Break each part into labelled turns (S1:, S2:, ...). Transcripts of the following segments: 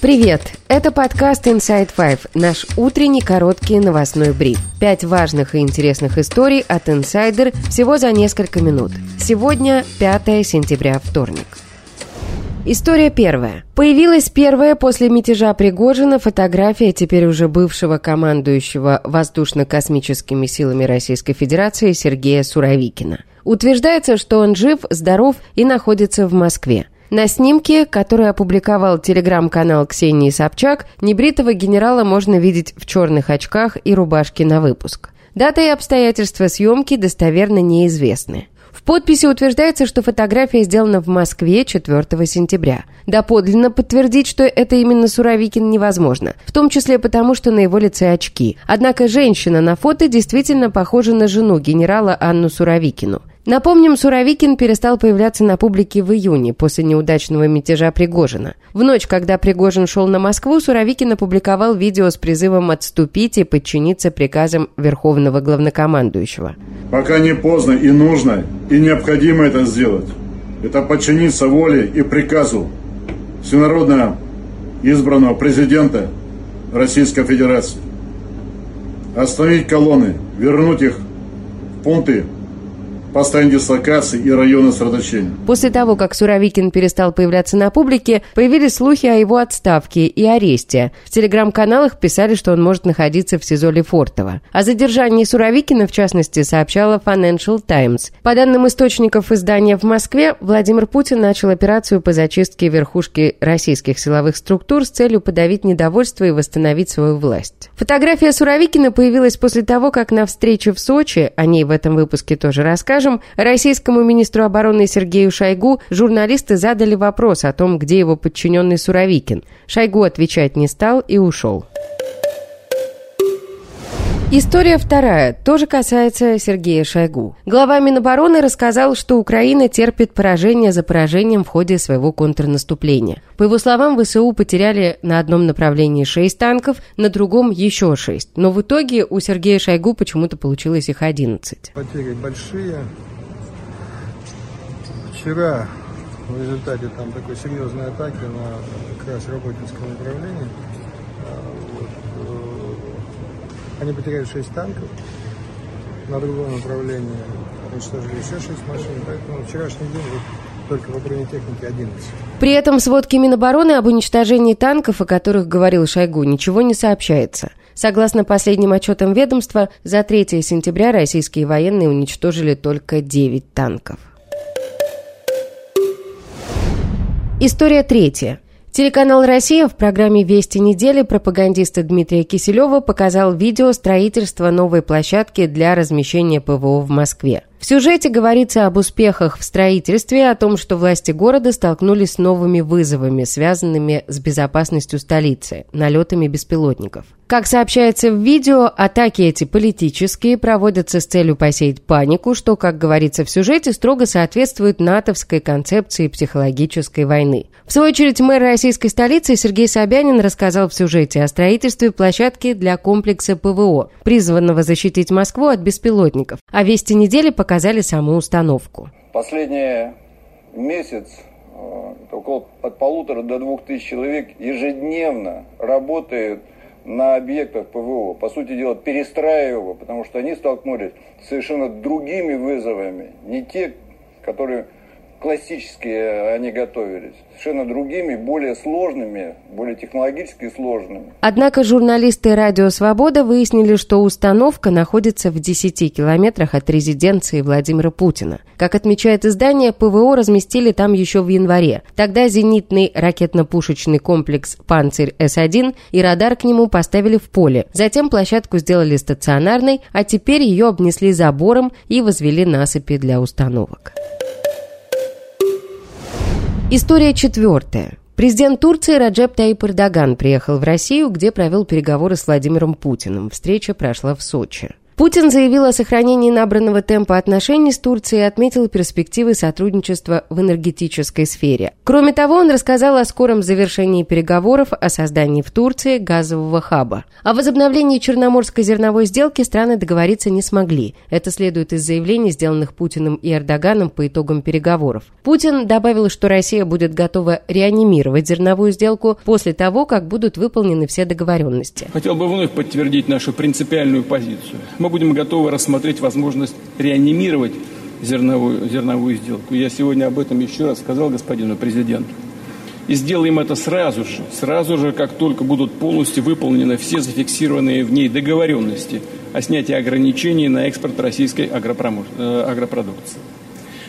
S1: Привет! Это подкаст Inside Five, наш утренний короткий новостной бриф. Пять важных и интересных историй от Insider всего за несколько минут. Сегодня 5 сентября, вторник. История первая. Появилась первая после мятежа Пригожина фотография теперь уже бывшего командующего воздушно-космическими силами Российской Федерации Сергея Суровикина. Утверждается, что он жив, здоров и находится в Москве. На снимке, который опубликовал телеграм-канал Ксении Собчак, небритого генерала можно видеть в черных очках и рубашке на выпуск. Дата и обстоятельства съемки достоверно неизвестны. В подписи утверждается, что фотография сделана в Москве 4 сентября. Доподлинно подтвердить, что это именно Суровикин невозможно, в том числе потому, что на его лице очки. Однако женщина на фото действительно похожа на жену генерала Анну Суровикину. Напомним, Суровикин перестал появляться на публике в июне после неудачного мятежа Пригожина. В ночь, когда Пригожин шел на Москву, Суровикин опубликовал видео с призывом отступить и подчиниться приказам Верховного Главнокомандующего.
S2: Пока не поздно и нужно, и необходимо это сделать. Это подчиниться воле и приказу всенародно избранного президента Российской Федерации. Остановить колонны, вернуть их в пункты постоянной дислокации и района сосредоточения.
S1: После того, как Суровикин перестал появляться на публике, появились слухи о его отставке и аресте. В телеграм-каналах писали, что он может находиться в СИЗО Лефортово. О задержании Суровикина, в частности, сообщала Financial Times. По данным источников издания в Москве, Владимир Путин начал операцию по зачистке верхушки российских силовых структур с целью подавить недовольство и восстановить свою власть. Фотография Суровикина появилась после того, как на встрече в Сочи, о ней в этом выпуске тоже расскажем, скажем, российскому министру обороны Сергею Шойгу журналисты задали вопрос о том, где его подчиненный Суровикин. Шойгу отвечать не стал и ушел. История вторая тоже касается Сергея Шойгу. Глава Минобороны рассказал, что Украина терпит поражение за поражением в ходе своего контрнаступления. По его словам, ВСУ потеряли на одном направлении 6 танков, на другом еще 6. Но в итоге у Сергея Шойгу почему-то получилось их 11.
S3: Потери большие. Вчера в результате там такой серьезной атаки на как раз Работинском направлении Они потеряли 6 танков. На другом направлении уничтожили еще 6 машин. Поэтому вчерашний день вот только по бронетехнике 11.
S1: При этом в сводке Минобороны об уничтожении танков, о которых говорил Шойгу, ничего не сообщается. Согласно последним отчетам ведомства, за 3 сентября российские военные уничтожили только 9 танков. История третья. Телеканал «Россия» в программе «Вести недели» пропагандиста Дмитрия Киселева показал видео строительства новой площадки для размещения ПВО в Москве. В сюжете говорится об успехах в строительстве, о том, что власти города столкнулись с новыми вызовами, связанными с безопасностью столицы, налетами беспилотников. Как сообщается в видео, атаки эти политические проводятся с целью посеять панику, что, как говорится в сюжете, строго соответствует натовской концепции психологической войны. В свою очередь, мэр российской столицы Сергей Собянин рассказал в сюжете о строительстве площадки для комплекса ПВО, призванного защитить Москву от беспилотников. А вести недели показали саму установку.
S4: Последний месяц э, около от полутора до двух тысяч человек ежедневно работает на объектах ПВО, по сути дела, перестраивая, потому что они столкнулись с совершенно другими вызовами, не те, которые классические они готовились, совершенно другими, более сложными, более технологически сложными.
S1: Однако журналисты «Радио Свобода» выяснили, что установка находится в 10 километрах от резиденции Владимира Путина. Как отмечает издание, ПВО разместили там еще в январе. Тогда зенитный ракетно-пушечный комплекс «Панцирь С-1» и радар к нему поставили в поле. Затем площадку сделали стационарной, а теперь ее обнесли забором и возвели насыпи для установок. История четвертая. Президент Турции Раджеп Таип Эрдоган приехал в Россию, где провел переговоры с Владимиром Путиным. Встреча прошла в Сочи. Путин заявил о сохранении набранного темпа отношений с Турцией и отметил перспективы сотрудничества в энергетической сфере. Кроме того, он рассказал о скором завершении переговоров о создании в Турции газового хаба. О возобновлении Черноморской зерновой сделки страны договориться не смогли. Это следует из заявлений, сделанных Путиным и Эрдоганом по итогам переговоров. Путин добавил, что Россия будет готова реанимировать зерновую сделку после того, как будут выполнены все договоренности.
S5: Хотел бы вновь подтвердить нашу принципиальную позицию. Мы мы будем готовы рассмотреть возможность реанимировать зерновую, зерновую сделку. Я сегодня об этом еще раз сказал господину президенту. И сделаем это сразу же, сразу же, как только будут полностью выполнены все зафиксированные в ней договоренности о снятии ограничений на экспорт российской. Э, агропродукции.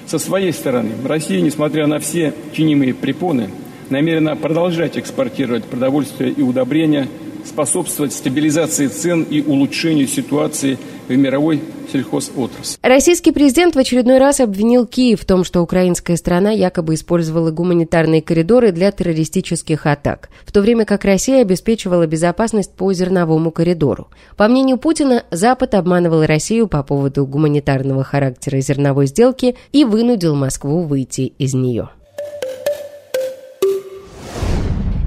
S5: Со своей стороны, Россия, несмотря на все чинимые препоны, намерена продолжать экспортировать продовольствие и удобрения способствовать стабилизации цен и улучшению ситуации в мировой сельхозотрасли.
S1: Российский президент в очередной раз обвинил Киев в том, что украинская страна якобы использовала гуманитарные коридоры для террористических атак, в то время как Россия обеспечивала безопасность по зерновому коридору. По мнению Путина, Запад обманывал Россию по поводу гуманитарного характера зерновой сделки и вынудил Москву выйти из нее.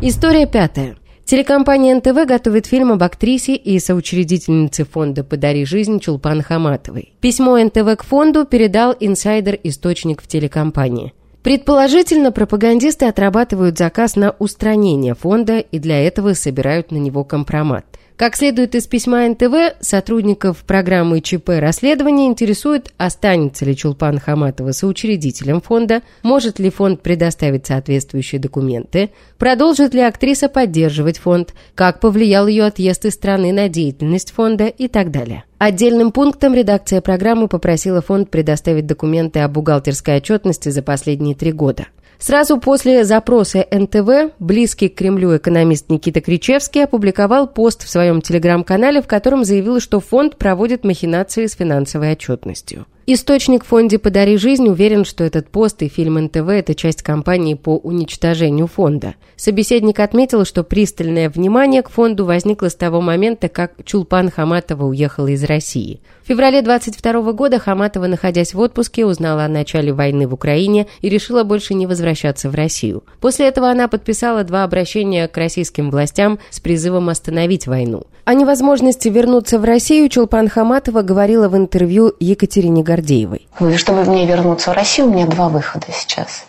S1: История пятая. Телекомпания НТВ готовит фильм об актрисе и соучредительнице фонда «Подари жизнь» Чулпан Хаматовой. Письмо НТВ к фонду передал инсайдер-источник в телекомпании. Предположительно, пропагандисты отрабатывают заказ на устранение фонда и для этого собирают на него компромат. Как следует из письма НТВ, сотрудников программы ЧП расследования интересует, останется ли Чулпан Хаматова соучредителем фонда, может ли фонд предоставить соответствующие документы, продолжит ли актриса поддерживать фонд, как повлиял ее отъезд из страны на деятельность фонда и так далее. Отдельным пунктом редакция программы попросила фонд предоставить документы о бухгалтерской отчетности за последние три года – Сразу после запроса НТВ близкий к Кремлю экономист Никита Кричевский опубликовал пост в своем телеграм-канале, в котором заявил, что фонд проводит махинации с финансовой отчетностью. Источник фонде «Подари жизнь» уверен, что этот пост и фильм НТВ – это часть кампании по уничтожению фонда. Собеседник отметил, что пристальное внимание к фонду возникло с того момента, как Чулпан Хаматова уехала из России. В феврале 22 года Хаматова, находясь в отпуске, узнала о начале войны в Украине и решила больше не возвращаться в Россию. После этого она подписала два обращения к российским властям с призывом остановить войну. О невозможности вернуться в Россию Чулпан Хаматова говорила в интервью Екатерине Гордеевой.
S6: Чтобы мне вернуться в Россию, у меня два выхода сейчас.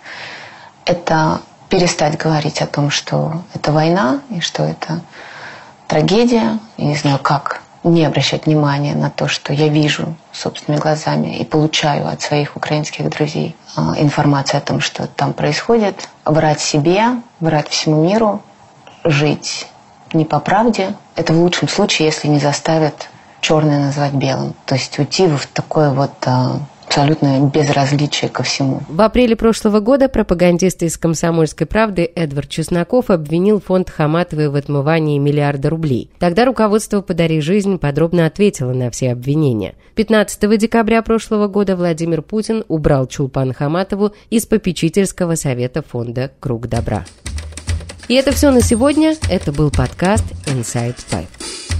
S6: Это перестать говорить о том, что это война и что это трагедия. Я не знаю, как не обращать внимания на то, что я вижу собственными глазами и получаю от своих украинских друзей а, информацию о том, что там происходит. Врать себе, врать всему миру, жить не по правде. Это в лучшем случае, если не заставят черное назвать белым. То есть уйти в такое вот а, абсолютное безразличие ко всему.
S1: В апреле прошлого года пропагандист из «Комсомольской правды» Эдвард Чесноков обвинил фонд Хаматовой в отмывании миллиарда рублей. Тогда руководство «Подари жизнь» подробно ответило на все обвинения. 15 декабря прошлого года Владимир Путин убрал Чулпан Хаматову из попечительского совета фонда «Круг добра». И это все на сегодня. Это был подкаст Inside Five.